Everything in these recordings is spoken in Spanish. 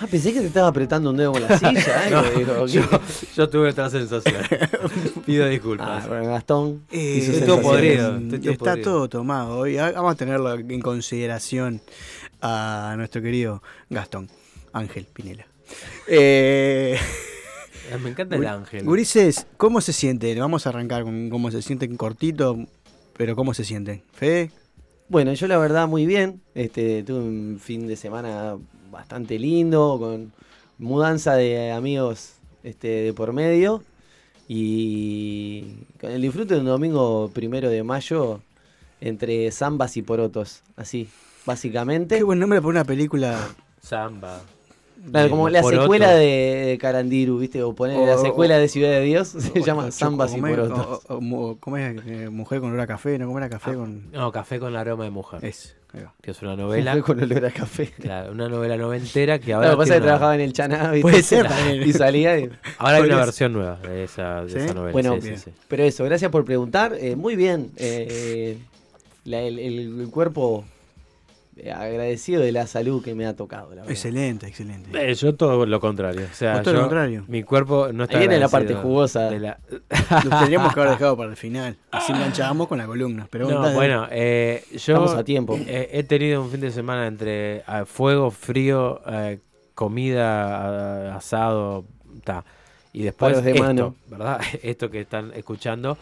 Ah, pensé que te estaba apretando un dedo con la silla. No, digo, yo, tuve otra sensación. Pido disculpas. Ah, bueno, Gastón. Eh, estoy todo podrido. estoy todo Está podrido. todo tomado hoy. Vamos a tenerlo en consideración a nuestro querido Gastón Ángel Pinela. Eh, Me encanta el ángel. Gurises, ¿cómo se sienten? Vamos a arrancar con cómo se sienten cortito, pero ¿cómo se sienten? ¿Fede? Bueno, yo la verdad muy bien. Este, tuve un fin de semana bastante lindo, con mudanza de amigos este, de por medio. Y con el disfrute de un domingo primero de mayo entre zambas y porotos. Así, básicamente. Qué buen nombre para una película. Claro, de como la porotos. secuela de, Carandiru, ¿viste? O poner la O- secuela de Ciudad de Dios, se o- llama Zambas y. Porotos. O- o- mu- ¿Cómo es? Eh, Mujer con olor a café, ¿no? ¿Cómo era Ah, café con.? No, Café con aroma de mujer. Es. Que es una novela. Fue con olor a café. Claro, una novela noventera que ahora. Ahora, pasa que tiene una- trabajaba en el Chaná ¿viste? Puede ser y salía. y- Ahora hay una versión nueva de esa, de ¿Sí? esa novela. Bueno, sí, sí. Pero eso, gracias por preguntar. Eh, muy bien. eh, la- el, el- cuerpo agradecido de la salud que me ha tocado. La verdad. Excelente, excelente. Eh, yo todo lo contrario. O sea, Vos todo lo contrario. Mi cuerpo no está. Ahí viene la parte jugosa. de la- Lo tendríamos que haber dejado para el final. Así enganchábamos con la columna. Pero No, bueno, eh, yo Estamos a tiempo. eh, he tenido un fin de semana entre ah, fuego, frío, eh, comida, asado, ta. y después Palos de esto, mano. ¿verdad? Esto que están escuchando,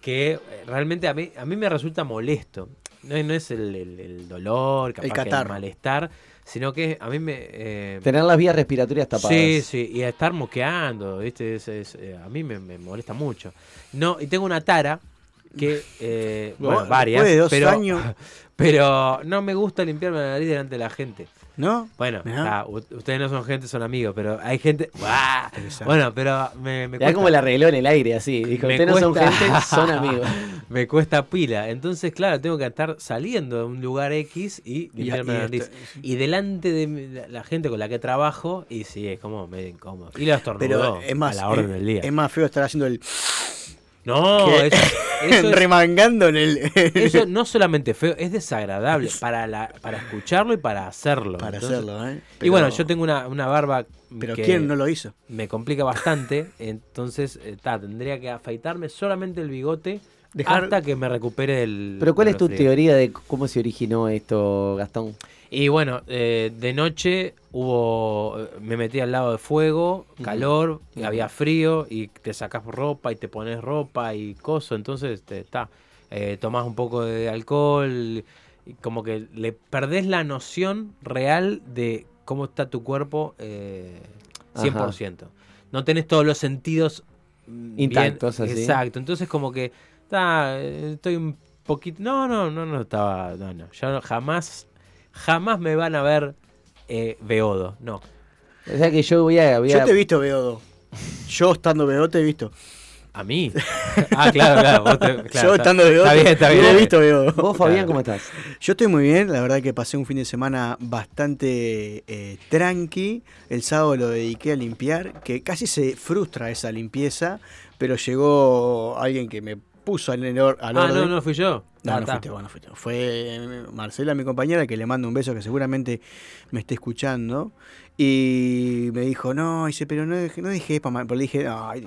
que eh, realmente a mí, a mí me resulta molesto. No, es- no es el, el- el dolor, capaz El que el malestar, sino que a mí me... eh, Tener las vías respiratorias tapadas. Sí, sí, y estar moqueando, ¿viste? Es- es, eh, a mí me, me molesta mucho. No, y tengo una tara que, eh, bueno, Vos, varias, de dos pero, años- pero no me gusta limpiarme la nariz delante de la gente. ¿No? Bueno, ah, ustedes no son gente, son amigos, pero hay gente... Bueno, pero me, me da como el arregló en el aire, así. Dijo, Me ustedes no son cuesta- gente, son amigos. me cuesta pila. Entonces, claro, tengo que estar saliendo de un lugar X y limpiarme y la nariz. esto- Y delante de mi- la- la gente con la que trabajo, y sí, es como medio incómodo. Y lo estornudó Pero es más, a la orden es, del día. es más feo estar haciendo el. No, ¿Qué? eso, eso es- remangando en el. eso no solamente feo, es desagradable para la, para escucharlo y para hacerlo. para Entonces- hacerlo, ¿eh? y bueno, yo tengo una, una barba Pero que ¿quién no lo hizo? me complica bastante, entonces eh, ta, tendría que afeitarme solamente el bigote Dejar- hasta que me recupere el... Pero ¿cuál es tu teoría de cómo se originó esto, Gastón? Y bueno, eh, de noche hubo, eh, me metí al lado de fuego, calor, y había frío y te sacas ropa y te pones ropa y coso, entonces te está, eh, tomás un poco de alcohol y como que le perdés la noción real de cómo está tu cuerpo eh, 100%. No tenés todos los sentidos mm, bien- Intactos, así. Exacto, entonces como que está, estoy un poquito... No, no, no, no estaba... No, no, yo jamás, jamás me van a ver eh, beodo, no. O sea que yo voy a... voy Yo te he visto Beodo. Yo estando Beodo te he visto. ¿A mí? ah, claro, claro. vos te- claro, Yo estando Beodo Está bien, está te bien. he visto Beodo. Vos, Fabián, Claro. ¿cómo estás? Yo estoy muy bien, la verdad que pasé un fin de semana bastante eh, tranqui. El sábado lo dediqué a limpiar, que casi se frustra esa limpieza, pero llegó alguien que me puso al, al Ah, orden. no, no fui yo. No, Ah, no fuiste vos, no fuiste. Fue eh, Marcela, mi compañera, que le mando un beso, que seguramente me esté escuchando. Y me dijo, no, dice, pero no, no dije para Pero le dije, ay,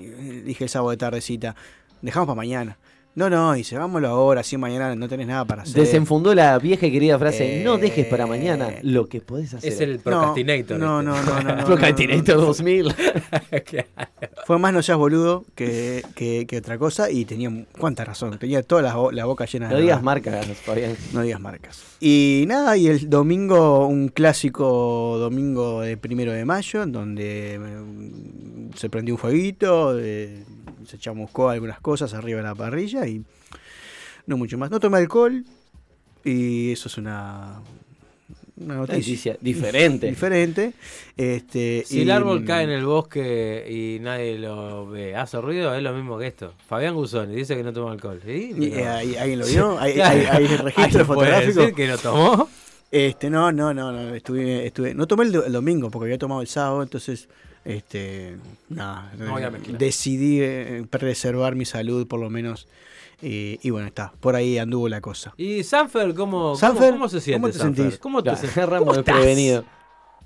dije el sábado de tardecita. dejamos para mañana. No, no, dice, vámonos ahora, así mañana no tenés nada para hacer. Desenfundó la vieja y querida frase, Eh, no dejes para mañana lo que podés hacer. Es el No, procrastinator. No, no, no, no. no, no, Procrastinator 2000. este. Fue más no seas boludo que, que, que otra cosa y tenía cuánta razón, tenía toda la, la boca llena No de digas razón. marcas, Fabián. No digas marcas. Y nada, y el domingo, un clásico domingo de primero de mayo, en donde mm, se prendió un fueguito, eh, se chamuscó algunas cosas arriba de la parrilla y no mucho más. No tomé alcohol y eso es una, una noticia. Noticia diferente. Diferente. Este, Si y- el árbol cae en el bosque y nadie lo ve, hace ruido, es lo mismo que esto. Fabián Guzoni dice que no toma alcohol. ¿Sí? y, eh, ¿ahí- ¿Alguien lo vio? ¿Hay, hay- hay registro ¿Alguien puede fotográfico? decir que no tomó? Este, no, no, no, no, estuve, estuve, no tomé el domingo porque había tomado el sábado, entonces, este, nada, No decidí eh, preservar mi salud por lo menos, y, y bueno, está, por ahí anduvo la cosa. ¿Y Sanfer cómo, cómo- Sanfer, cómo se siente? ¿cómo te Sanfer? sentís? ¿Cómo te sentís? Ramos desprevenido.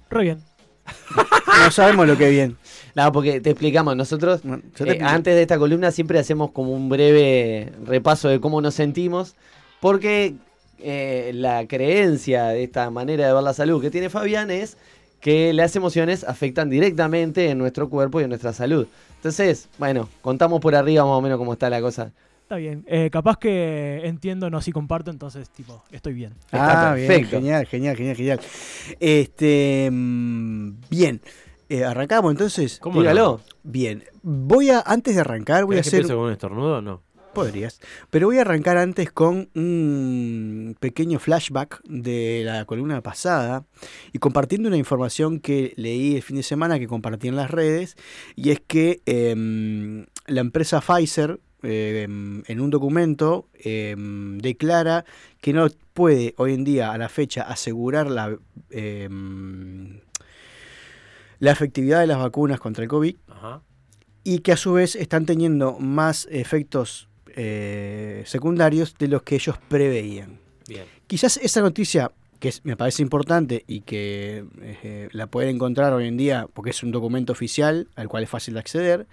Re bien. No sabemos lo que bien. No, porque te explicamos, nosotros te eh, antes de esta columna siempre hacemos como un breve repaso de cómo nos sentimos, porque eh, la creencia de esta manera de ver la salud que tiene Fabián es que las emociones afectan directamente en nuestro cuerpo y en nuestra salud. Entonces, bueno, contamos por arriba más o menos cómo está la cosa. Está bien. Eh, capaz que entiendo, no si comparto, entonces, tipo, estoy bien. Está Ah, bien, perfecto. genial, genial, genial, genial. Este, mm, bien, Eh, arrancamos entonces. ¿Cómo Dígalo. no? Bien, voy a, antes de arrancar, voy a ¿Querés que hacer... empiece con un estornudo? No. Podrías. Pero voy a arrancar antes con un pequeño flashback de la columna pasada y compartiendo una información que leí el fin de semana que compartí en las redes y es que em, la empresa Pfizer em, en un documento em, declara que no puede hoy en día a la fecha asegurar la, la efectividad de las vacunas contra el COVID Ajá. y que a su vez están teniendo más efectos eh, secundarios de los que ellos preveían. Bien. Quizás esa noticia, que es- me parece importante y que eh, la pueden encontrar hoy en día porque es un documento oficial al cual es fácil de acceder,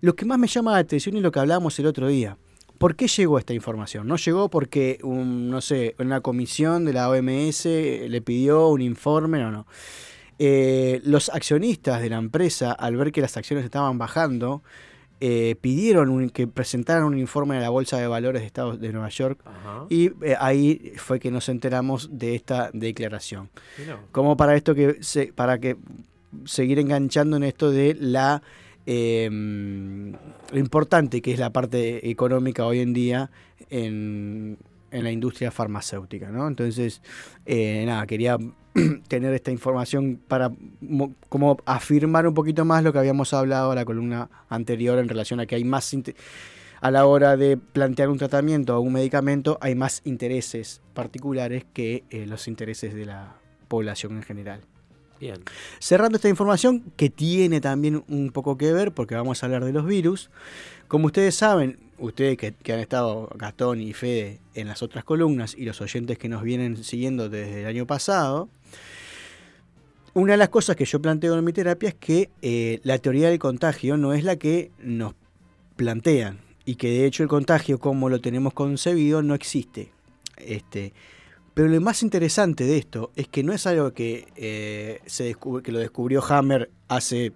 lo que más me llama la atención es lo que hablábamos el otro día. ¿Por qué llegó esta información? No llegó porque, un, no sé, una comisión de la OMS le pidió un informe, no, no. Eh, los accionistas de la empresa, al ver que las acciones estaban bajando, eh, pidieron un- que presentaran un informe a la Bolsa de Valores de Estados de Nueva York Ajá. y eh, ahí fue que nos enteramos de esta declaración. Como para esto que se, para que seguir enganchando en esto de la eh, lo importante que es la parte económica hoy en día en, en la industria farmacéutica, ¿no? Entonces, eh, nada, quería tener esta información para mo- como afirmar un poquito más lo que habíamos hablado en la columna anterior en relación a que hay más a la hora de plantear un tratamiento o un medicamento hay más intereses particulares que eh, los intereses de la población en general. Bien. Cerrando esta información, que tiene también un poco que ver, porque vamos a hablar de los virus. Como ustedes saben, ustedes que, han estado, Gastón y Fede, en las otras columnas, y los oyentes que nos vienen siguiendo desde el año pasado, una de las cosas que yo planteo en mi terapia es que eh, la teoría del contagio no es la que nos plantean, y que de hecho el contagio, como lo tenemos concebido, no existe. Este, pero lo más interesante de esto es que no es algo que, eh, se que lo descubrió Hammer hace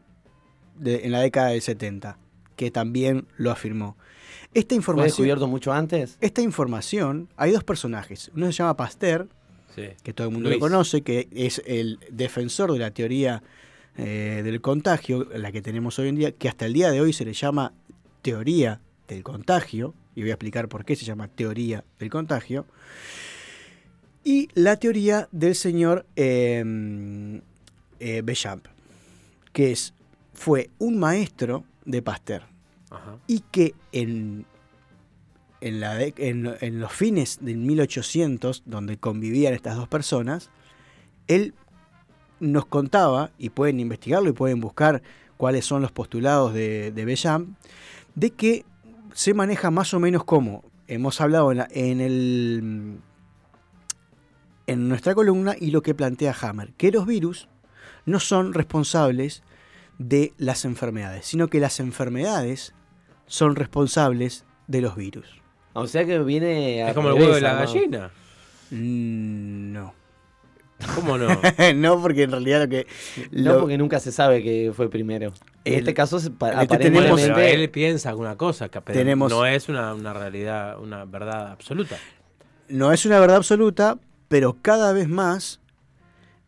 en la década del 70, que también lo afirmó. Esta ¿Fue información, descubierto mucho antes? esta información, hay dos personajes. Uno se llama Pasteur, Sí. que todo el mundo Luis. lo conoce, que es el defensor de la teoría eh, del contagio, la que tenemos hoy en día, que hasta el día de hoy se le llama teoría del contagio, y voy a explicar por qué se llama teoría del contagio, y la teoría del señor eh, eh, Bechamp, que es, fue un maestro de Pasteur Y que en, en, los fines del 1800, donde convivían estas dos personas, él nos contaba, y pueden investigarlo y pueden buscar cuáles son los postulados de, de Bellam, de que se maneja más o menos como hemos hablado en, la- en el en nuestra columna y lo que plantea Hammer, que los virus no son responsables de las enfermedades, sino que las enfermedades son responsables de los virus. O sea que viene. Es al como el huevo de la gallina. Mm, No. ¿Cómo no? no, porque en realidad lo que... No, porque nunca se sabe que fue primero. En El- este caso, este Bueno, tenemos- pero aparentemente. él piensa alguna cosa, que pero Tenemos- no es una, una realidad, una verdad absoluta. no es una verdad absoluta, pero cada vez más,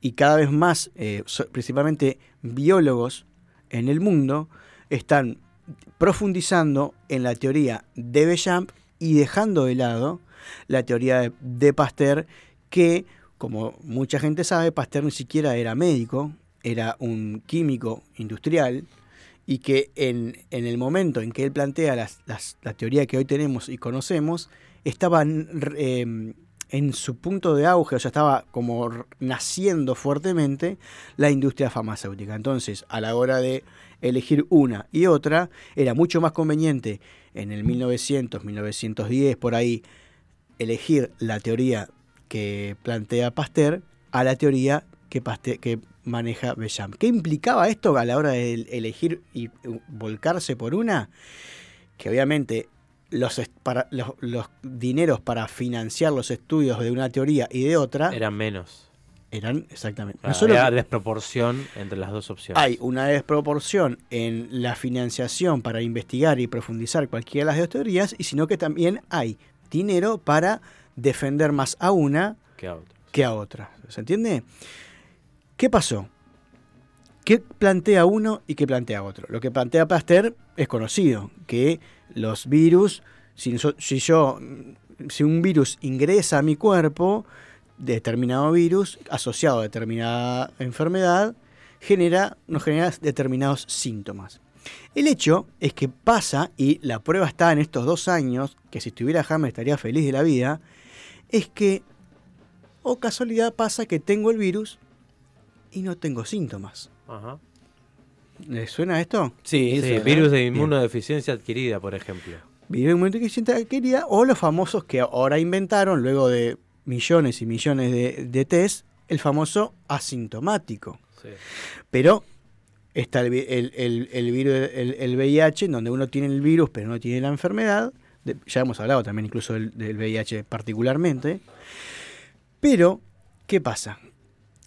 y cada vez más, eh, principalmente biólogos en el mundo, están profundizando en la teoría de Bechamp y dejando de lado la teoría de, Pasteur, que, como mucha gente sabe, Pasteur ni siquiera era médico, era un químico industrial, y que en, en el momento en que él plantea las- las- la teoría que hoy tenemos y conocemos, estaba eh, en su punto de auge, o sea, estaba como naciendo fuertemente la industria farmacéutica. Entonces, a la hora de elegir una y otra, era mucho más conveniente en el 1900, 1910, por ahí, elegir la teoría que plantea Pasteur a la teoría que, que maneja Bechamp. ¿Qué implicaba esto a la hora de elegir y volcarse por una? Que obviamente los, para, los, los dineros para financiar los estudios de una teoría y de otra Eran menos. eran exactamente. No solo Había que desproporción entre las dos opciones. hay una desproporción en la financiación para investigar y profundizar cualquiera de las dos teorías, y sino que también hay dinero para defender más a una que a otro. que a otra. ¿Se entiende? ¿Qué pasó? ¿Qué plantea uno y qué plantea otro? Lo que plantea Pasteur es conocido, que los virus, si, un virus ingresa a mi cuerpo, determinado virus asociado a determinada enfermedad, genera, nos genera determinados síntomas. El hecho es que pasa, y la prueba está en estos dos años, que si estuviera Hammer estaría feliz de la vida, es que, o casualidad pasa que tengo el virus y no tengo síntomas. Ajá. ¿Les suena esto? Sí, Sí, virus de inmunodeficiencia adquirida, por ejemplo. Virus inmunodeficiencia querida, o los famosos que ahora inventaron, luego de millones y millones de, de test, el famoso asintomático. Sí. Pero está el, el- el- el virus, el, el VIH, en donde uno tiene el virus pero no tiene la enfermedad. De- ya hemos hablado también incluso del, del VIH particularmente. Pero, ¿qué pasa?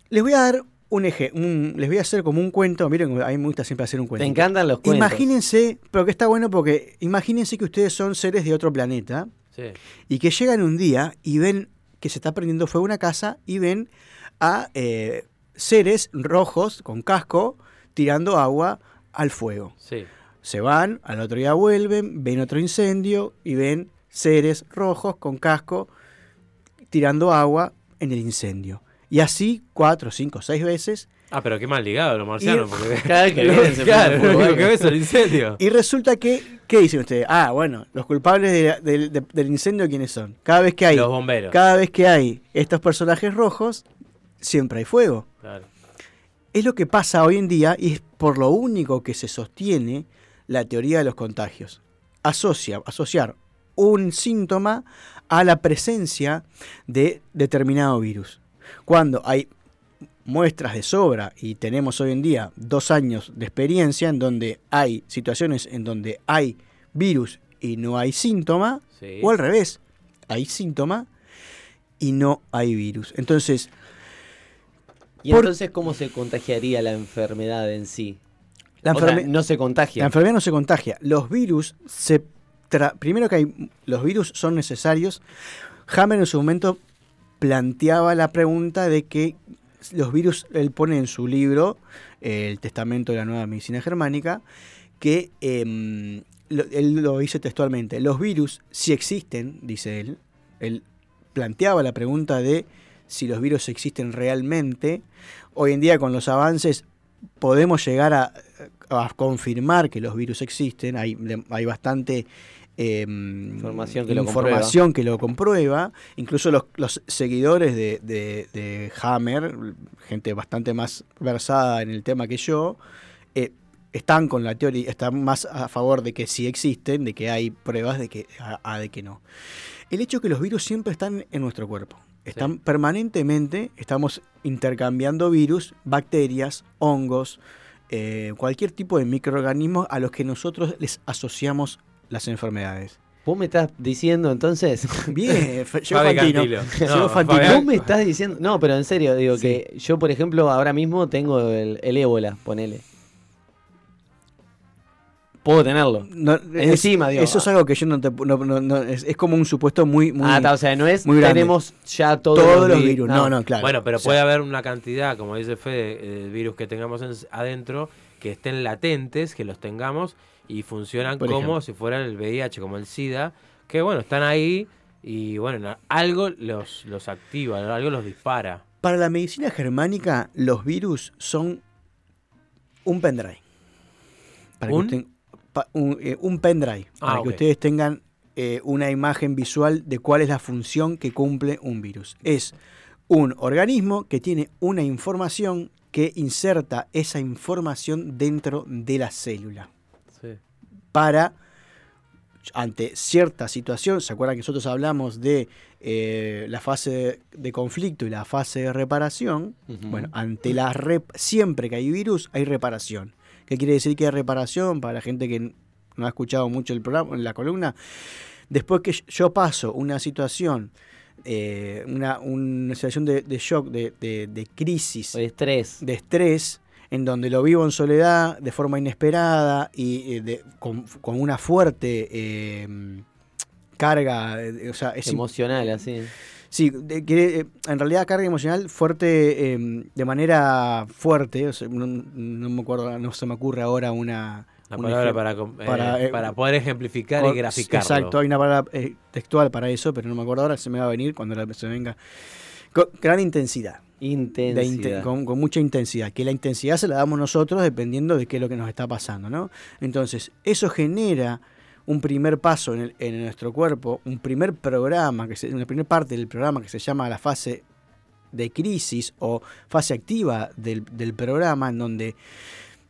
Les voy a dar un eje, un- les voy a hacer como un cuento. Miren, a mí me gusta siempre hacer un cuento. Te encantan los cuentos. Imagínense, pero que está bueno porque imagínense que ustedes son seres de otro planeta Sí. y que llegan un día y ven que se está prendiendo fuego una casa y ven a eh, seres rojos con casco tirando agua al fuego. Sí. Se van, al otro día vuelven, ven otro incendio y ven seres rojos con casco tirando agua en el incendio. Y así cuatro, cinco, seis veces. Ah, pero qué mal ligado los marcianos. Y- Porque... Cada vez que vienen se claro, prende lo fuego. único que ves es el incendio. Y resulta que, ¿qué dicen ustedes? Ah, bueno, los culpables de- de- de- del incendio, ¿quiénes son? Cada vez que hay Los bomberos. Cada vez que hay estos personajes rojos, siempre hay fuego. Claro. Es lo que pasa hoy en día y es por lo único que se sostiene la teoría de los contagios. Asocia, asociar un síntoma a la presencia de determinado virus. Cuando hay muestras de sobra y tenemos hoy en día dos años de experiencia en donde hay situaciones en donde hay virus y no hay síntoma, Sí. o al revés, hay síntoma y no hay virus. Entonces, ¿Y Por- entonces cómo se contagiaría la enfermedad en sí? la, O sea, enferme- no se contagia. la enfermedad no se contagia. Los virus se... tra- Primero que hay, los virus son necesarios. Hammer en su momento planteaba la pregunta de que los virus, él pone en su libro, El Testamento de la Nueva Medicina Germánica, que em, lo- él lo dice textualmente, los virus, si existen, dice él, él planteaba la pregunta de si los virus existen realmente. Hoy en día con los avances podemos llegar a, a confirmar que los virus existen, hay, hay bastante em, Información que lo información que lo comprueba. Incluso los, los seguidores de, de- de Hammer, gente bastante más versada en el tema que yo, eh, están con la teoría, están más a favor de que sí existen, de que hay pruebas de que, a, a de que no. El hecho es que los virus siempre están en nuestro cuerpo. Están permanentemente, estamos intercambiando virus, bacterias, hongos, eh, cualquier tipo de microorganismos a los que nosotros les asociamos las enfermedades. Vos me estás diciendo entonces. Bien, llegó Fantino. No, Fantino. Fabián- Vos me estás diciendo. No, pero en serio, digo Sí. que yo, por ejemplo, ahora mismo tengo el, el ébola, ponele. Puedo tenerlo. No, Encima, digo. Eso es algo que yo no te. no- no- no- es, es como un supuesto muy. muy ah, está, o sea, no es. muy. Tenemos ya todos, todos los vi- virus. No, no, claro. Bueno, pero O sea, puede haber una cantidad, como dice Fede, de virus que tengamos en- adentro que estén latentes, que los tengamos y funcionan Por como ejemplo. si fuera el VIH, como el SIDA, que bueno, están ahí y bueno, algo los, los activa, algo los dispara. Para la medicina germánica, los virus son un pendrive. Para ¿Un? que usted- pa- un, eh, un pendrive. Ah, para que ustedes tengan eh, una imagen visual de cuál es la función que cumple un virus. Es un organismo que tiene una información que inserta esa información dentro de la célula. Sí. para, ante cierta situación, ¿se acuerdan que nosotros hablamos de eh, la fase de, conflicto y la fase de reparación? Bueno, ante la rep- siempre que hay virus, hay reparación. ¿Qué quiere decir que hay reparación? Para la gente que no ha escuchado mucho el programa, la columna, después que yo paso una situación, eh, una, una situación de, de shock, de, de- de crisis, estrés. de estrés, en donde lo vivo en soledad, de forma inesperada y eh, de- con, con una fuerte eh, carga, eh, o sea, es im- Emocional, así. sí, de- que, eh, en realidad carga emocional fuerte, eh, de manera fuerte, o sea, no, no me acuerdo, no se me ocurre ahora una... La un palabra para, eh, para, eh, para poder ejemplificar y graficarlo. Exacto, hay una palabra textual para eso, pero no me acuerdo ahora, se me va a venir cuando la- se venga. Con gran intensidad. Intensidad. inte- con, con mucha intensidad, que la intensidad se la damos nosotros dependiendo de qué es lo que nos está pasando, ¿no? Entonces, eso genera un primer paso en, el- en nuestro cuerpo, un primer programa, que se, una primera parte del programa que se llama la fase de crisis o fase activa del, del programa, en donde,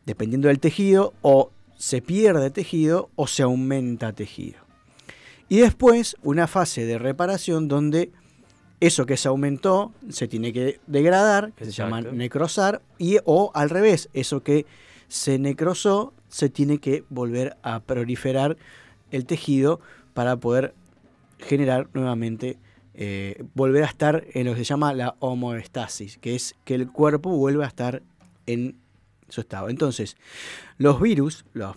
dependiendo del tejido, o se pierde tejido o se aumenta tejido. Y después una fase de reparación donde eso que se aumentó se tiene que degradar, que se llama necrosar, y o al revés, eso que se necrosó se tiene que volver a proliferar el tejido para poder generar nuevamente, eh, volver a estar en lo que se llama la homoestasis, que es que el cuerpo vuelva a estar en su estado. Entonces, los virus, los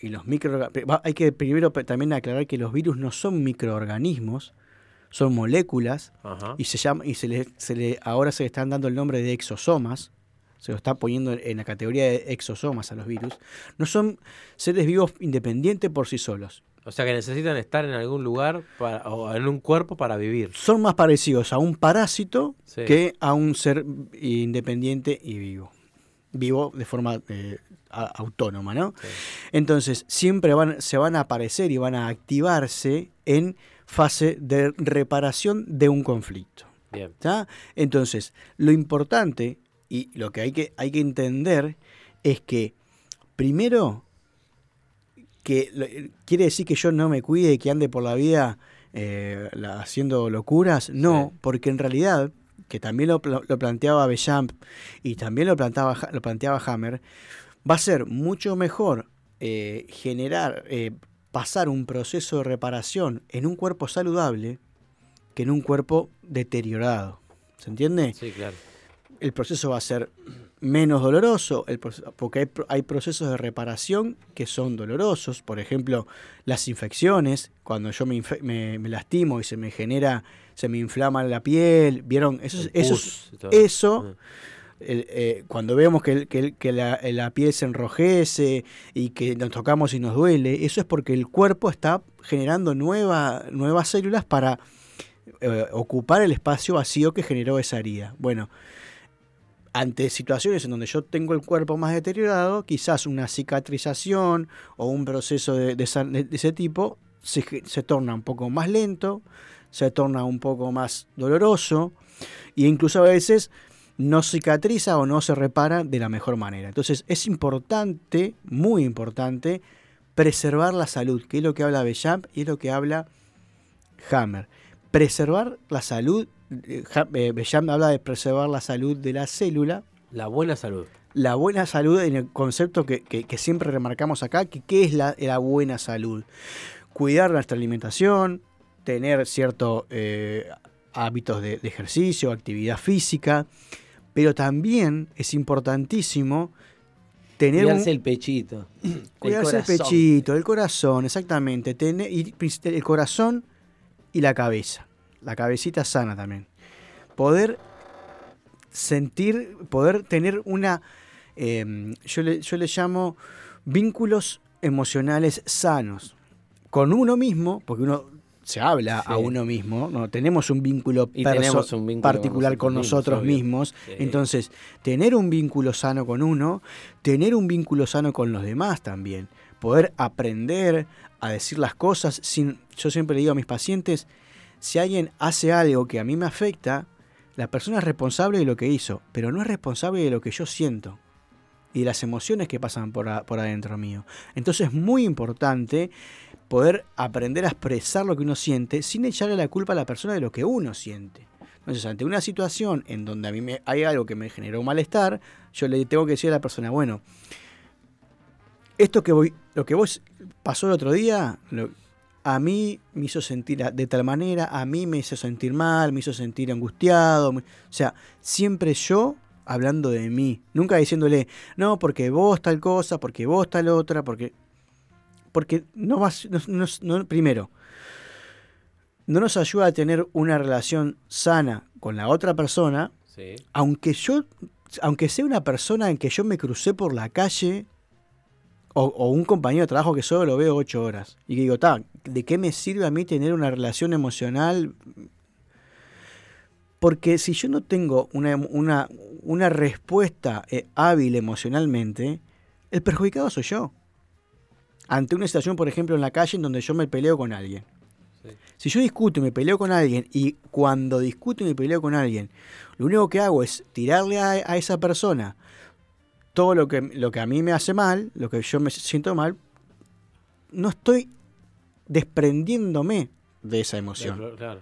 y los micro hay que primero también aclarar que los virus no son microorganismos, son moléculas Ajá. y se llama y se le, se le ahora se le están dando el nombre de exosomas. Se lo está poniendo en, la categoría de exosomas a los virus. No son seres vivos independientes por sí solos. O sea que necesitan estar en algún lugar para, o en un cuerpo para vivir. Son más parecidos a un parásito Sí. que a un ser independiente y vivo. Vivo de forma eh, autónoma, ¿no? Sí. Entonces, siempre van, se van a aparecer y van a activarse en fase de reparación de un conflicto. Bien. Entonces, lo importante y lo que hay que, hay que entender es que, primero, que lo- quiere decir que yo no me cuide y que ande por la vida eh, la- haciendo locuras. No, Sí. porque en realidad, que también lo, pla- lo planteaba Bechamp y también lo planteaba, Ha- lo planteaba Hammer, va a ser mucho mejor eh, generar, eh, pasar un proceso de reparación en un cuerpo saludable que en un cuerpo deteriorado. ¿Se entiende? Sí, claro. El proceso va a ser menos doloroso, el porque hay, pro- hay procesos de reparación que son dolorosos. Por ejemplo, las infecciones, cuando yo me, infe- me- me lastimo y se me genera, se me inflama la piel, ¿vieron? Eso, El eso, pus eso Ah. Eh, cuando vemos que, la, piel se enrojece y que nos tocamos y nos duele, eso es porque el cuerpo está generando nueva, nuevas células para eh, ocupar el espacio vacío que generó esa herida. Bueno, ante situaciones en donde yo tengo el cuerpo más deteriorado, quizás una cicatrización o un proceso de, ese tipo se, se torna un poco más lento, se torna un poco más doloroso e incluso a veces no cicatriza o no se repara de la mejor manera. Entonces es importante, muy importante, preservar la salud, que es lo que habla Bechamp y es lo que habla Hammer. Preservar la salud, eh, eh, Bechamp habla de preservar la salud de la célula, La buena salud. la buena salud en el concepto que, que- que siempre remarcamos acá, que qué es la, la buena salud. cuidar nuestra alimentación, tener ciertos eh, hábitos de, de ejercicio, actividad física, pero también es importantísimo tener un- Cuidarse el pechito. Cuidarse el, pechito, el corazón, exactamente. Tener, y el corazón y la cabeza. La cabecita sana también. Poder sentir, poder tener una, eh, yo, le, yo le llamo vínculos emocionales sanos. Con uno mismo, porque uno se habla a uno mismo, no tenemos un vínculo, Y perso- tenemos un vínculo particular con nosotros mismos. Sí. Entonces, tener un vínculo sano con uno, tener un vínculo sano con los demás también. Poder aprender a decir las cosas sin. Yo siempre le digo a mis pacientes: si alguien hace algo que a mí me afecta, la persona es responsable de lo que hizo, pero no es responsable de lo que yo siento y las emociones que pasan por, por adentro mío. Entonces, es muy importante poder aprender a expresar lo que uno siente sin echarle la culpa a la persona de lo que uno siente. Entonces, ante una situación en donde a mí me, hay algo que me generó malestar, yo le tengo que decir a la persona, bueno, esto que voy, lo que vos pasó el otro día, a mí me hizo sentir de tal manera, a mí me hizo sentir mal, me hizo sentir angustiado. o sea, siempre yo hablando de mí, nunca diciéndole, no, porque vos tal cosa, porque vos tal otra, porque porque no vas, no- no- no- primero, no nos ayuda a tener una relación sana con la otra persona, Sí. aunque yo, aunque sea una persona en que yo me crucé por la calle o, o un compañero de trabajo que solo lo veo ocho horas y que digo, "Ta, ¿de qué me sirve a mí tener una relación emocional? Porque si yo no tengo una, una, una respuesta eh, hábil emocionalmente, el perjudicado soy yo. Ante una situación, por ejemplo, en la calle en donde yo me peleo con alguien. Sí. Si yo discuto y me peleo con alguien y cuando discuto y me peleo con alguien, lo único que hago es tirarle a, a esa persona todo lo que, lo que a mí me hace mal, lo que yo me siento mal, no estoy desprendiéndome de esa emoción. Claro, claro.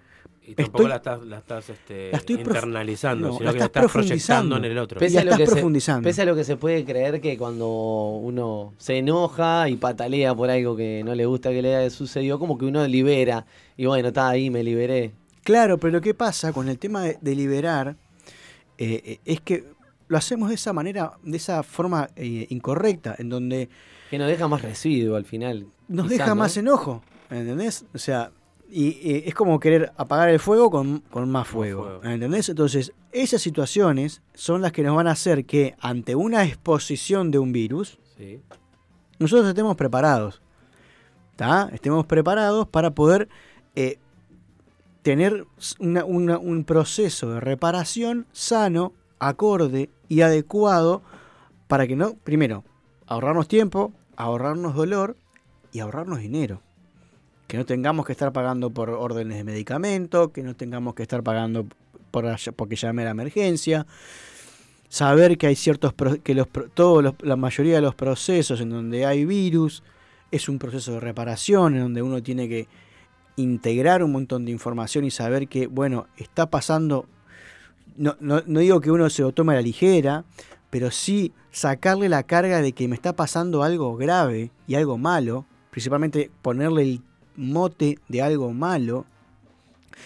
Y tampoco Estoy- la estás, la estás este, La estoy internalizando, no, sino la que la estás proyectando profundizando. en el otro. Pese- a, lo que se, profundizando. pese a lo que se puede creer que cuando uno se enoja y patalea por algo que no le gusta que le haya sucedido, como que uno libera. Y bueno, está ahí, me liberé. Claro, pero lo que pasa con el tema de, de liberar eh, eh, es que lo hacemos de esa manera, de esa forma eh, incorrecta, en donde Que nos deja más residuo al final. nos deja ¿no? más enojo, ¿entendés? O sea, y, y es como querer apagar el fuego con, con más fuego, fuego. ¿entendés? Entonces, esas situaciones son las que nos van a hacer que ante una exposición de un virus, Sí. nosotros estemos preparados. ¿tá? Estemos preparados para poder eh, tener una- una- un proceso de reparación sano, acorde y adecuado para que no, primero, ahorrarnos tiempo, ahorrarnos dolor y ahorrarnos dinero. Que no tengamos que estar pagando por órdenes de medicamento, que no tengamos que estar pagando por porque llame la emergencia. Saber que hay ciertos que los todos los- la mayoría de los procesos en donde hay virus es un proceso de reparación en donde uno tiene que integrar un montón de información y saber que bueno está pasando no, no, no digo que uno se lo tome a la ligera pero sí sacarle la carga de que me está pasando algo grave y algo malo principalmente ponerle el mote de algo malo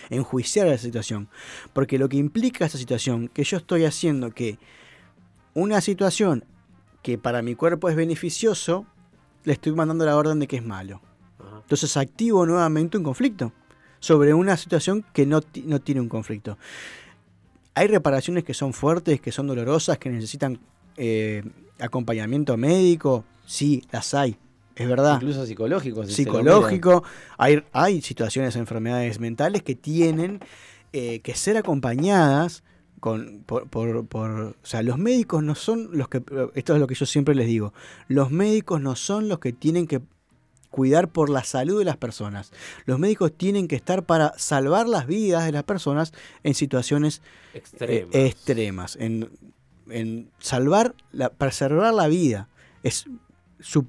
enjuiciar a la situación porque lo que implica esta situación que yo estoy haciendo que una situación que para mi cuerpo es beneficioso, le estoy mandando la orden de que es malo. Entonces activo nuevamente un conflicto sobre una situación que no, no tiene un conflicto. Hay reparaciones que son fuertes, que son dolorosas, que necesitan eh, acompañamiento médico. Sí, las hay, es verdad Incluso psicológico. si psicológico. Hay, hay situaciones, enfermedades mentales que tienen eh, que ser acompañadas con, por, por- por- o sea, los médicos no son los que, esto es lo que yo siempre les digo, los médicos no son los que tienen que cuidar por la salud de las personas. Los médicos tienen que estar para salvar las vidas de las personas en situaciones eh, Extremo. extremas, en, en salvar, la, preservar la vida. Es su,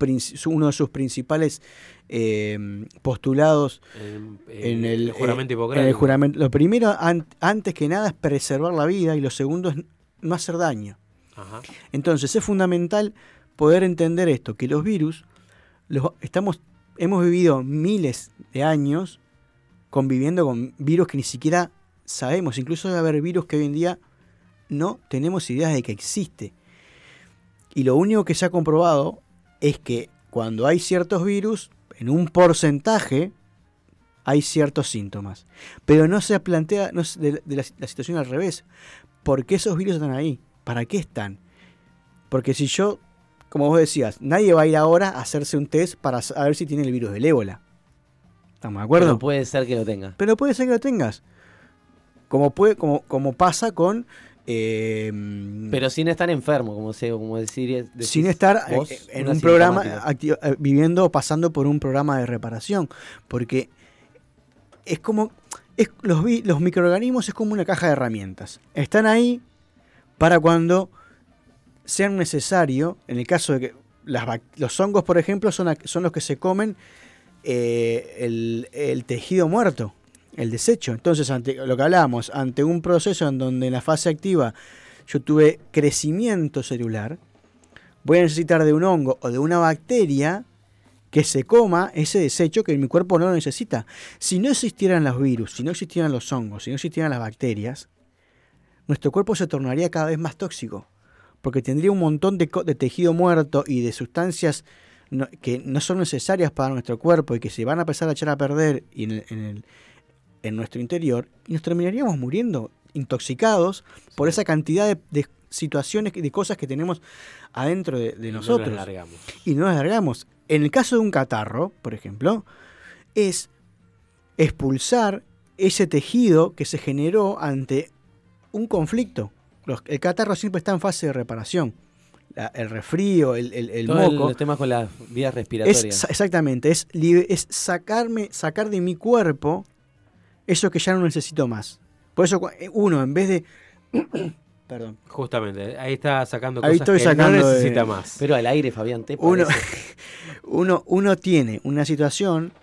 uno de sus principales eh, postulados en, en el, juramento eh, hipocrático. en el juramento. Lo primero, an- antes que nada, es preservar la vida y lo segundo es no hacer daño. Ajá. Entonces es fundamental poder entender esto, que los virus los estamos hemos vivido miles de años conviviendo con virus que ni siquiera sabemos. Incluso debe haber virus que hoy en día no tenemos idea de que existe. Y lo único que se ha comprobado es que cuando hay ciertos virus, en un porcentaje, hay ciertos síntomas. Pero no se plantea no de, la, la, situación al revés. ¿Por qué esos virus están ahí? ¿Para qué están? Porque si yo, como vos decías, nadie va a ir ahora a hacerse un test para saber si tiene el virus del ébola. ¿Estamos de acuerdo? Pero puede ser que lo tenga. Pero puede ser que lo tengas. Como, puede, como, como pasa con eh, pero sin estar enfermo, como, se, como decir. Sin estar en un programa, eh, viviendo o pasando por un programa de reparación. Porque es como. Es, los, los microorganismos es como una caja de herramientas. Están ahí para cuando sean necesario. En el caso de que los hongos, por ejemplo, son, son los que se comen eh, el, el tejido muerto el desecho. Entonces, ante lo que hablábamos, ante un proceso en donde en la fase activa yo tuve crecimiento celular, voy a necesitar de un hongo o de una bacteria que se coma ese desecho que mi cuerpo no lo necesita. Si no existieran los virus, si no existieran los hongos, si no existieran las bacterias, nuestro cuerpo se tornaría cada vez más tóxico, porque tendría un montón de, tejido muerto y de sustancias que no son necesarias para nuestro cuerpo y que se van a empezar a echar a perder en el, en nuestro interior y nos terminaríamos muriendo intoxicados por esa cantidad de, situaciones, de cosas que tenemos adentro de, nosotros. No largamos. Y no nos largamos. En el caso de un catarro, por ejemplo, es expulsar ese tejido que se generó ante un conflicto. el catarro siempre está en fase de reparación. el resfrío, el, el, moco. los temas con las vías respiratorias. exactamente, es, es sacarme, sacar de mi cuerpo eso que ya no necesito más. Por eso eh, uno, en vez de... Perdón. Justamente, ahí está sacando cosas que no necesita más. Pero al aire, Fabián, te uno, uno, uno tiene una situación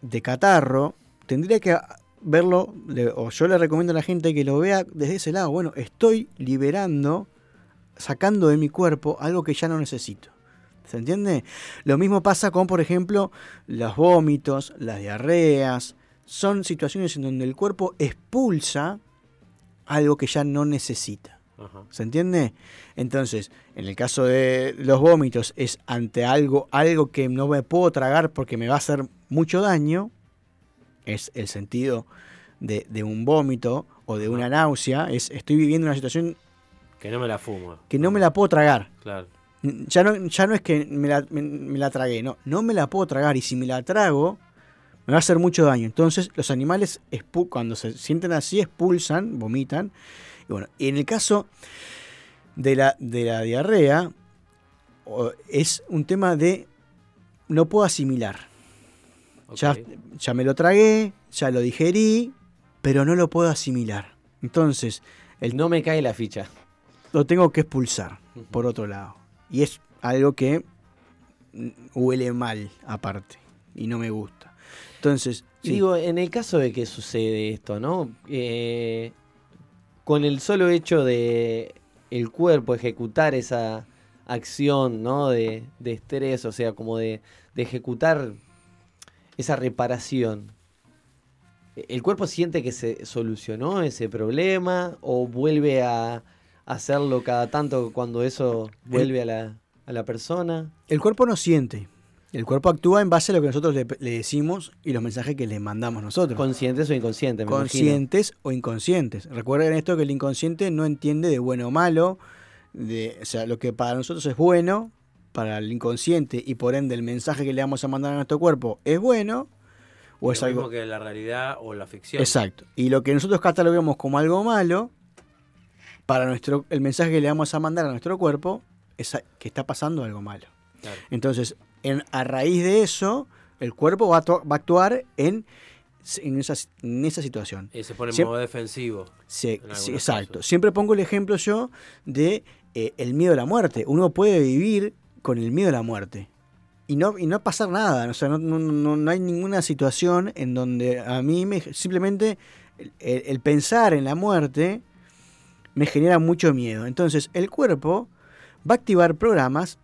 de catarro, tendría que verlo, o yo le recomiendo a la gente que lo vea desde ese lado. Bueno, estoy liberando, sacando de mi cuerpo algo que ya no necesito. ¿Se entiende? Lo mismo pasa con, por ejemplo, los vómitos, las diarreas, son situaciones en donde el cuerpo expulsa algo que ya no necesita. ¿Se entiende? Entonces, en el caso de los vómitos es ante algo, algo que no me puedo tragar porque me va a hacer mucho daño, es el sentido de, un vómito o de una náusea, es estoy viviendo una situación que no me la fumo. Que no me la puedo tragar. Claro. Ya no, ya no es que me la, me la tragué, no, no me la puedo tragar y si me la trago, me va a hacer mucho daño. Entonces los animales cuando se sienten así expulsan, vomitan. Y bueno, en el caso de la, de la diarrea es un tema de no puedo asimilar. Ya, ya me lo tragué, ya lo digerí, pero no lo puedo asimilar. Entonces, el, no me cae la ficha. Lo tengo que expulsar, por otro lado. Y es algo que huele mal aparte y no me gusta. Entonces, digo, en el caso de que sucede esto, ¿no? Eh, con el solo hecho de el cuerpo ejecutar esa acción, ¿no? De, estrés, o sea, como de, ejecutar esa reparación. ¿El cuerpo siente que se solucionó ese problema o vuelve a hacerlo cada tanto cuando eso vuelve a, la, a la persona? El cuerpo no siente, el cuerpo actúa en base a lo que nosotros le, decimos y los mensajes que le mandamos nosotros. Conscientes o inconscientes. Conscientes o inconscientes. Recuerden esto que el inconsciente no entiende de bueno o malo. De, o sea, lo que para nosotros es bueno, para el inconsciente y por ende el mensaje que le vamos a mandar a nuestro cuerpo es bueno. O es algo que la realidad o la ficción. Exacto. Y lo que nosotros catalogamos como algo malo, para nuestro el mensaje que le vamos a mandar a nuestro cuerpo es que está pasando algo malo. Entonces, a raíz de eso, el cuerpo va a, actuar en, en, esa, en esa situación. Y se pone en modo defensivo. Sí, exacto. Siempre pongo el ejemplo yo de eh, el miedo a la muerte. Uno puede vivir con el miedo a la muerte. Y no, y no pasar nada. O sea, no, no, no hay ninguna situación en donde a mí me, simplemente el pensar en la muerte me genera mucho miedo. Entonces el cuerpo va a activar programas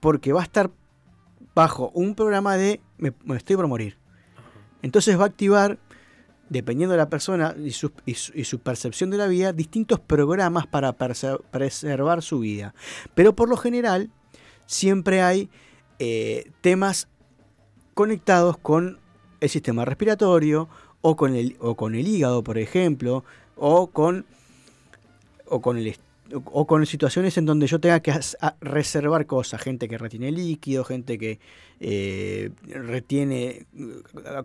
porque va a estar bajo un programa de me, estoy por morir. Entonces va a activar, dependiendo de la persona y su, y su- y su percepción de la vida, distintos programas para preservar su vida. Pero por lo general, siempre hay eh, temas conectados con el sistema respiratorio o con el, o con el hígado, por ejemplo, o con, o con el est- o con situaciones en donde yo tenga que reservar cosas, gente que retiene líquido, gente que eh, retiene,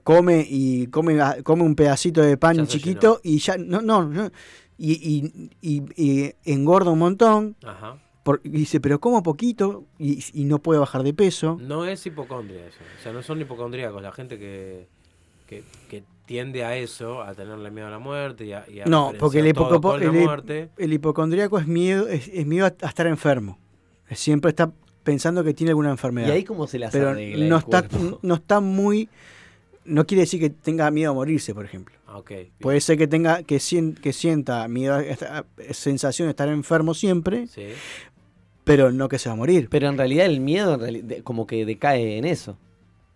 come y come, a- come un pedacito de pan Ya chiquito y ya no, no, no, y, y- y- y engorda un montón, Ajá. por- y dice, pero como poquito y, y no puede bajar de peso. No es hipocondria eso. O sea, no son hipocondríacos. La gente que, que, que tiende a eso, a tenerle miedo a la muerte y a, y a No, porque el, todo con la el muerte. el hipocondríaco es miedo, es, es miedo a, a estar enfermo. Siempre está pensando que tiene alguna enfermedad. ¿Y ahí cómo se las pero arregla no el está, cuerpo? no está muy. No quiere decir que tenga miedo a morirse, por ejemplo. Ah, ok, bien. Puede ser que tenga que, sien- que sienta miedo, a esta- sensación de estar enfermo siempre, Sí. pero no que se va a morir. Pero en realidad el miedo en reali- de- como que decae en eso.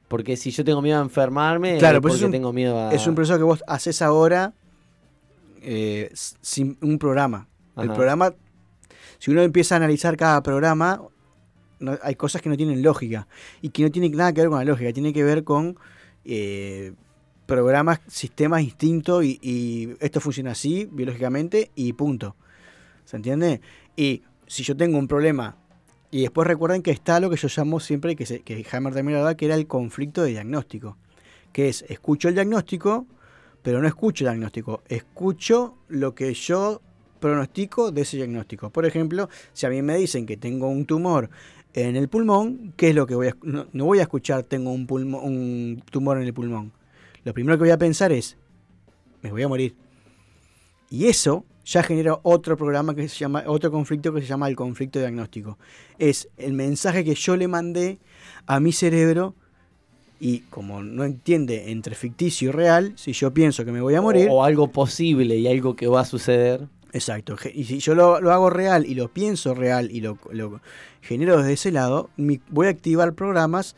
Porque si yo tengo miedo a enfermarme, Claro, es pero porque es un- tengo miedo a... Es un proceso que vos haces ahora eh, sin un programa. El programa, si uno empieza a analizar cada programa, no- hay cosas que no tienen lógica y que no tienen nada que ver con la lógica, tiene que ver con eh, programas, sistemas, instintos y, y esto funciona así biológicamente y punto. ¿Se entiende? Y si yo tengo un problema y después recuerden que está lo que yo llamo siempre, que, se, que Hammer también hablaba, que era el conflicto de diagnóstico. Que es, escucho el diagnóstico, pero no escucho el diagnóstico. Escucho lo que yo pronostico de ese diagnóstico. Por ejemplo, si a mí me dicen que tengo un tumor en el pulmón, ¿qué es lo que voy a no, no voy a escuchar tengo un, pulmo- un tumor en el pulmón? Lo primero que voy a pensar es, me voy a morir. Y eso ya genera otro programa que se llama, otro conflicto que se llama el conflicto diagnóstico. Es el mensaje que yo le mandé a mi cerebro y como no entiende entre ficticio y real, si yo pienso que me voy a morir, O, algo posible y algo que va a suceder. exacto, y si yo lo, lo hago real y lo pienso real y lo, lo genero desde ese lado, mi- voy a activar programas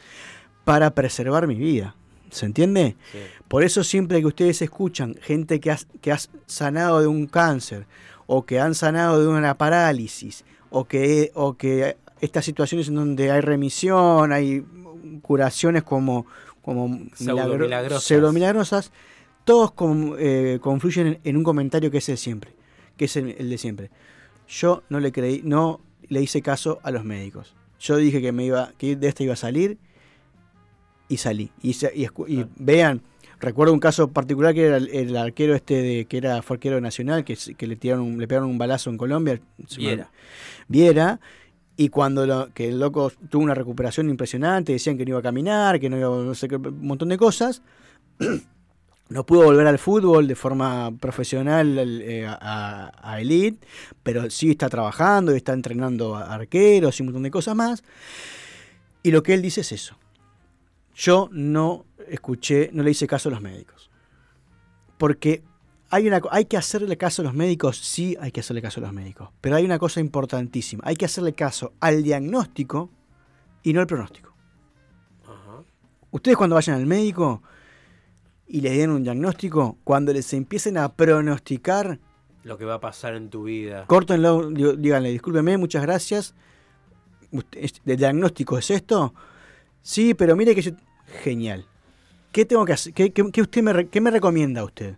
para preservar mi vida. ¿Se entiende? Sí. Por eso siempre que ustedes escuchan gente que ha, que ha sanado de un cáncer o que han sanado de una parálisis o que, o que estas situaciones en donde hay remisión, hay curaciones como, como Pseudomilagrosas. pseudomilagrosas, todos con- eh, confluyen en, en un comentario que es el siempre, que es el, el de siempre. Yo no le creí, no le hice caso a los médicos. Yo dije que me iba, que de esta iba a salir y salí. Y, vean, recuerdo un caso particular que era el, el arquero este de, que era fue arquero nacional, que, le tiraron un- le pegaron un balazo en Colombia. Viera. Viera. Y cuando lo, que el loco tuvo una recuperación impresionante, decían que no iba a caminar, que no iba a no sé qué, un montón de cosas. No pudo volver al fútbol de forma profesional eh, a, a elite, pero sí está trabajando y está entrenando a arqueros y un montón de cosas más. Y lo que él dice es eso. Yo no escuché, no le hice caso a los médicos. Porque hay, una, hay que hacerle caso a los médicos, sí hay que hacerle caso a los médicos. Pero hay una cosa importantísima. Hay que hacerle caso al diagnóstico y no al pronóstico. Ajá. Ustedes cuando vayan al médico y les den un diagnóstico, cuando les empiecen a pronosticar, Lo que va a pasar en tu vida. córtenlo, díganle, discúlpeme, muchas gracias. Usted- es- ¿El diagnóstico es esto? Sí, pero mire que yo... Genial. ¿Qué tengo que hacer? ¿Qué, qué- qué usted me, re- qué me recomienda a usted?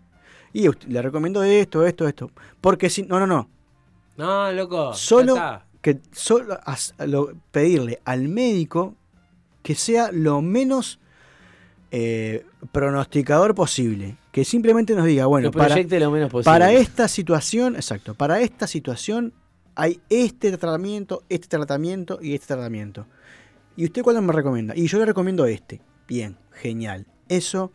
Y usted- le recomiendo esto, esto, esto. Porque si... No, no, no. No, loco. Solo está. que solo as- lo- pedirle al médico que sea lo menos eh, pronosticador posible. Que simplemente nos diga, bueno, para, lo menos posible. para esta situación, exacto, para esta situación hay este tratamiento, este tratamiento y este tratamiento. ¿Y usted cuál me recomienda? Y yo le recomiendo este. Bien, genial. Eso,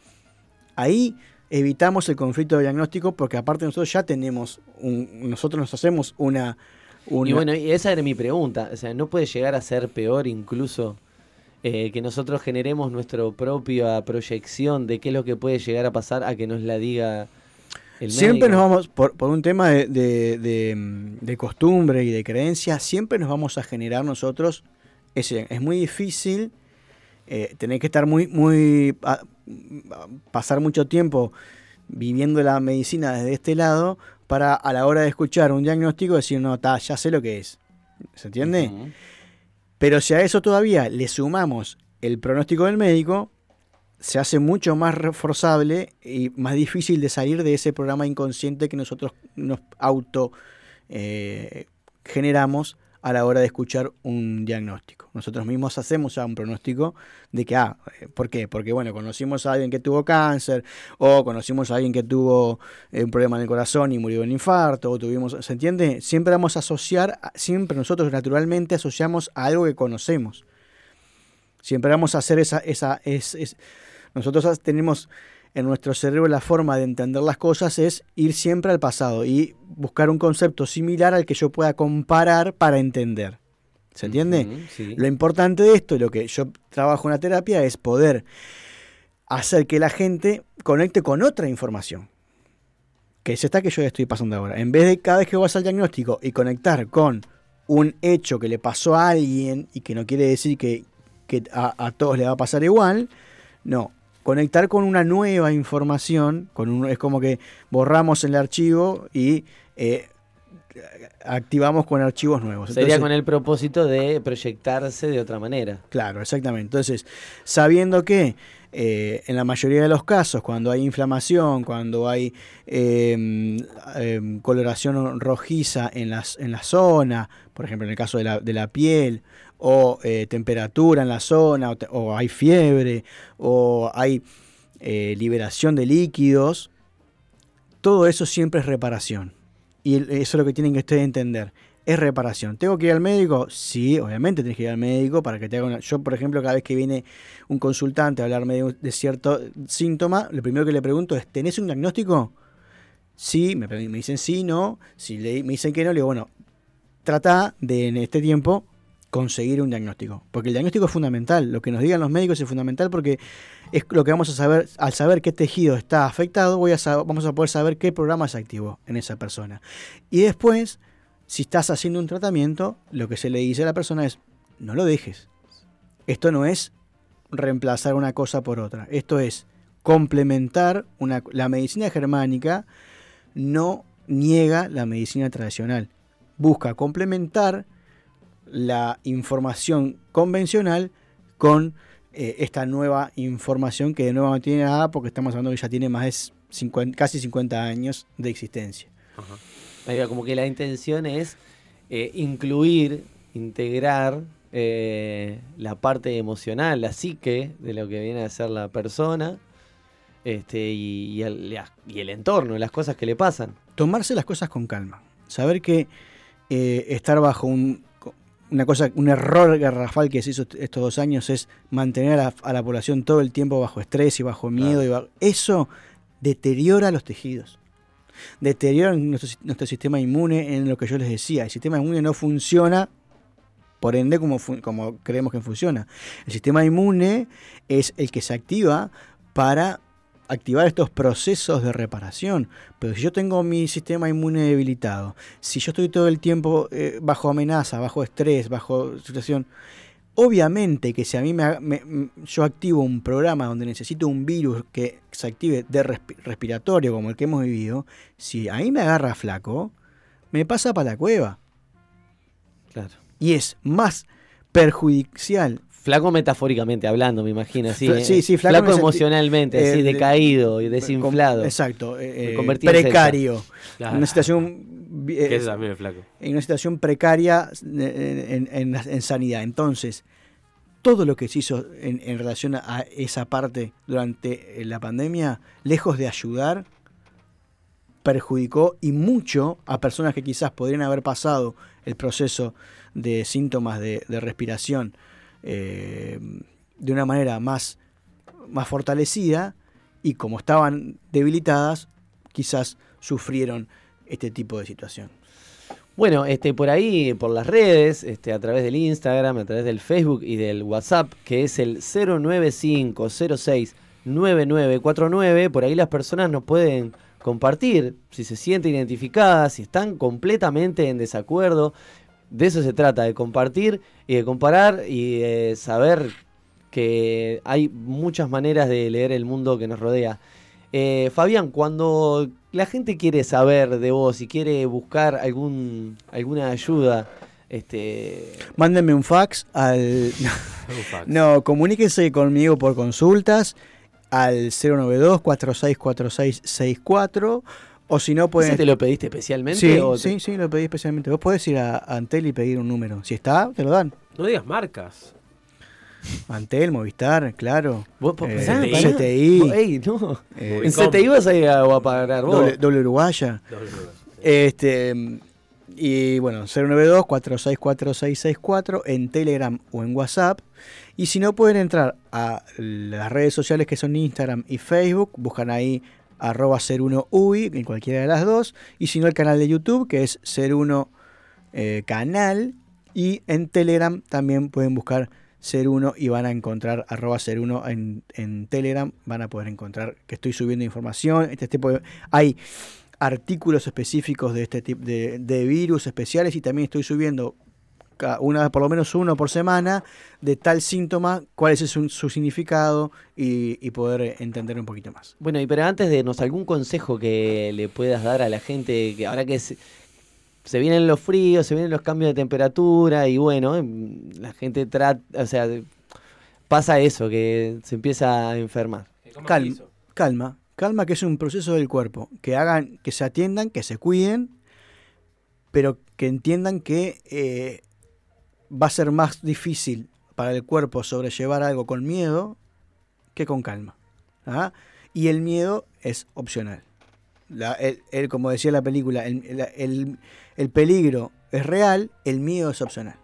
ahí evitamos el conflicto de diagnóstico porque aparte nosotros ya tenemos, un, nosotros nos hacemos una... una Y bueno, y esa era mi pregunta. O sea, ¿no puede llegar a ser peor incluso eh, que nosotros generemos nuestra propia proyección de qué es lo que puede llegar a pasar a que nos la diga el Siempre nos vamos, por, por un tema de, de- de, de costumbre y de creencia, siempre nos vamos a generar nosotros ese. Es muy difícil eh, tenés que estar muy, muy, a- a- pasar mucho tiempo viviendo la medicina desde este lado para a la hora de escuchar un diagnóstico decir, no, ta, ya sé lo que es. ¿Se entiende? Pero si a eso todavía le sumamos el pronóstico del médico, se hace mucho más reforzable y más difícil de salir de ese programa inconsciente que nosotros nos auto eh, generamos a la hora de escuchar un diagnóstico. Nosotros mismos hacemos ya un pronóstico de que, ah, eh, ¿por qué? Porque, bueno, conocimos a alguien que tuvo cáncer, o conocimos a alguien que tuvo eh, un problema en corazón y murió de un infarto, o tuvimos, ¿se entiende? Siempre vamos a asociar, siempre nosotros naturalmente asociamos a algo que conocemos. Siempre vamos a hacer esa, esa, es, nosotros tenemos en nuestro cerebro la forma de entender las cosas es ir siempre al pasado y buscar un concepto similar al que yo pueda comparar para entender. ¿Se entiende? Sí. Lo importante de esto, y lo que yo trabajo en la terapia, es poder hacer que la gente conecte con otra información. Que es esta que yo estoy pasando ahora. En vez de cada vez que vas al diagnóstico y conectar con un hecho que le pasó a alguien y que no quiere decir que, que a, a todos le va a pasar igual, no. Conectar con una nueva información, con un, es como que borramos el archivo y eh, activamos con archivos nuevos. Sería Entonces- con el propósito de proyectarse de otra manera. Claro, exactamente. Entonces, sabiendo que eh, en la mayoría de los casos, cuando hay inflamación, cuando hay eh, eh, coloración rojiza en, las, en la zona, por ejemplo, en el caso de la, de la piel, o eh, temperatura en la zona, o, hay fiebre, o hay eh, liberación de líquidos, todo eso siempre es reparación. Y eso es lo que tienen que ustedes entender. Es reparación. ¿Tengo que ir al médico? Sí, obviamente tienes que ir al médico para que te haga una... Yo, por ejemplo, cada vez que viene un consultante a hablarme de, un- cierto síntoma, lo primero que le pregunto es, ¿tenés un diagnóstico? Sí, me dicen sí, no. Si le, me dicen que no, le digo, bueno, trata de en este tiempo conseguir un diagnóstico. Porque el diagnóstico es fundamental. Lo que nos digan los médicos es fundamental porque es lo que vamos a saber. Al saber qué tejido está afectado, voy a vamos a poder saber qué programa se activó en esa persona. Y después, si estás haciendo un tratamiento, lo que se le dice a la persona es, no lo dejes. Esto no es reemplazar una cosa por otra. Esto es complementar una, la medicina germánica no niega la medicina tradicional. Busca complementar la información convencional con eh, esta nueva información que de nuevo no tiene nada porque estamos hablando que ya tiene más de 50 casi 50 años de existencia. Como que la intención es eh, incluir, integrar eh, la parte emocional, la psique de lo que viene a ser la persona este, y, y el, y el entorno, las cosas que le pasan. tomarse las cosas con calma. Saber que eh, estar bajo un, una cosa, un error garrafal que se hizo est- estos dos años es mantener a la, a la población todo el tiempo bajo estrés y bajo miedo. Y bajo- eso deteriora los tejidos. Deteriora nuestro, nuestro sistema inmune en lo que yo les decía. El sistema inmune no funciona, por ende, como, como creemos que funciona. El sistema inmune es el que se activa para activar estos procesos de reparación. Pero si yo tengo mi sistema inmune debilitado, si yo estoy todo el tiempo eh, bajo amenaza, bajo estrés, bajo situación, obviamente que si a mí me, ha- me- m- yo activo un programa donde necesito un virus que se active de respi- respiratorio como el que hemos vivido, si ahí me agarra flaco, me pasa para la cueva. Claro. Y es más perjudicial Flaco metafóricamente hablando, me imagino, así. Fla- eh, sí, sí, flaco senti- emocionalmente, eh, así, de- decaído y desinflado. Exacto, eh, eh, precario. Claro. Una situación eh, es también flaco. en una situación precaria en, en- en sanidad. Entonces, todo lo que se hizo en, en relación a esa parte durante la pandemia, lejos de ayudar, perjudicó y mucho a personas que quizás podrían haber pasado el proceso de síntomas de, de respiración eh, de una manera más, más fortalecida y como estaban debilitadas, quizás sufrieron este tipo de situación. Bueno, este, por ahí, por las redes, este, a través del Instagram, a través del Facebook y del WhatsApp, que es el 095069949, por ahí las personas nos pueden compartir si se sienten identificadas, si están completamente en desacuerdo. De eso se trata, de compartir y de comparar y de saber que hay muchas maneras de leer el mundo que nos rodea. Eh, Fabián, cuando la gente quiere saber de vos y quiere buscar algún, alguna ayuda, este, Mándenme un fax al. Un fax. No, comuníquense conmigo por consultas al 092-464664 o si no ¿ese pueden... te lo pediste especialmente? Sí, o te- sí, sí, lo pedí especialmente. Vos podés ir a Antel y pedir un número. Si está, te lo dan. No digas marcas. Antel, Movistar, claro. Vos, Eh, CTI. CTI. Vos- ey, no. eh, En. CTI vas a ir a, a pagar vos. doble, doble uruguaya. Doble lugar. Este, y bueno, 092-464664 en Telegram o en WhatsApp. Y si no, pueden entrar a las redes sociales que son Instagram y Facebook. Buscan ahí arroba 01UI en cualquiera de las dos. Y si no, el canal de YouTube que es 01 eh, Canal. Y en Telegram también pueden buscar 01 y van a encontrar arroba 01 en, en Telegram. Van a poder encontrar que estoy subiendo información. Este tipo de- hay artículos específicos de este tipo de, de virus especiales y también estoy subiendo una por lo menos uno por semana de tal síntoma, cuál es su, su significado y, y poder entender un poquito más. Bueno, y pero antes de nos algún consejo que le puedas dar a la gente que ahora que se, se vienen los fríos, se vienen los cambios de temperatura y bueno, em, la gente trata, o sea, pasa eso que se empieza a enfermar. Calma, calma, calma que es un proceso del cuerpo, que hagan, que se atiendan, que se cuiden, pero que entiendan que eh, va a ser más difícil para el cuerpo sobrellevar algo con miedo que con calma. ¿ah? Y el miedo es opcional. Como decía la película, el, el- el- el peligro es real, el miedo es opcional.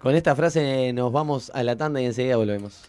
Con esta frase nos vamos a la tanda y enseguida volvemos.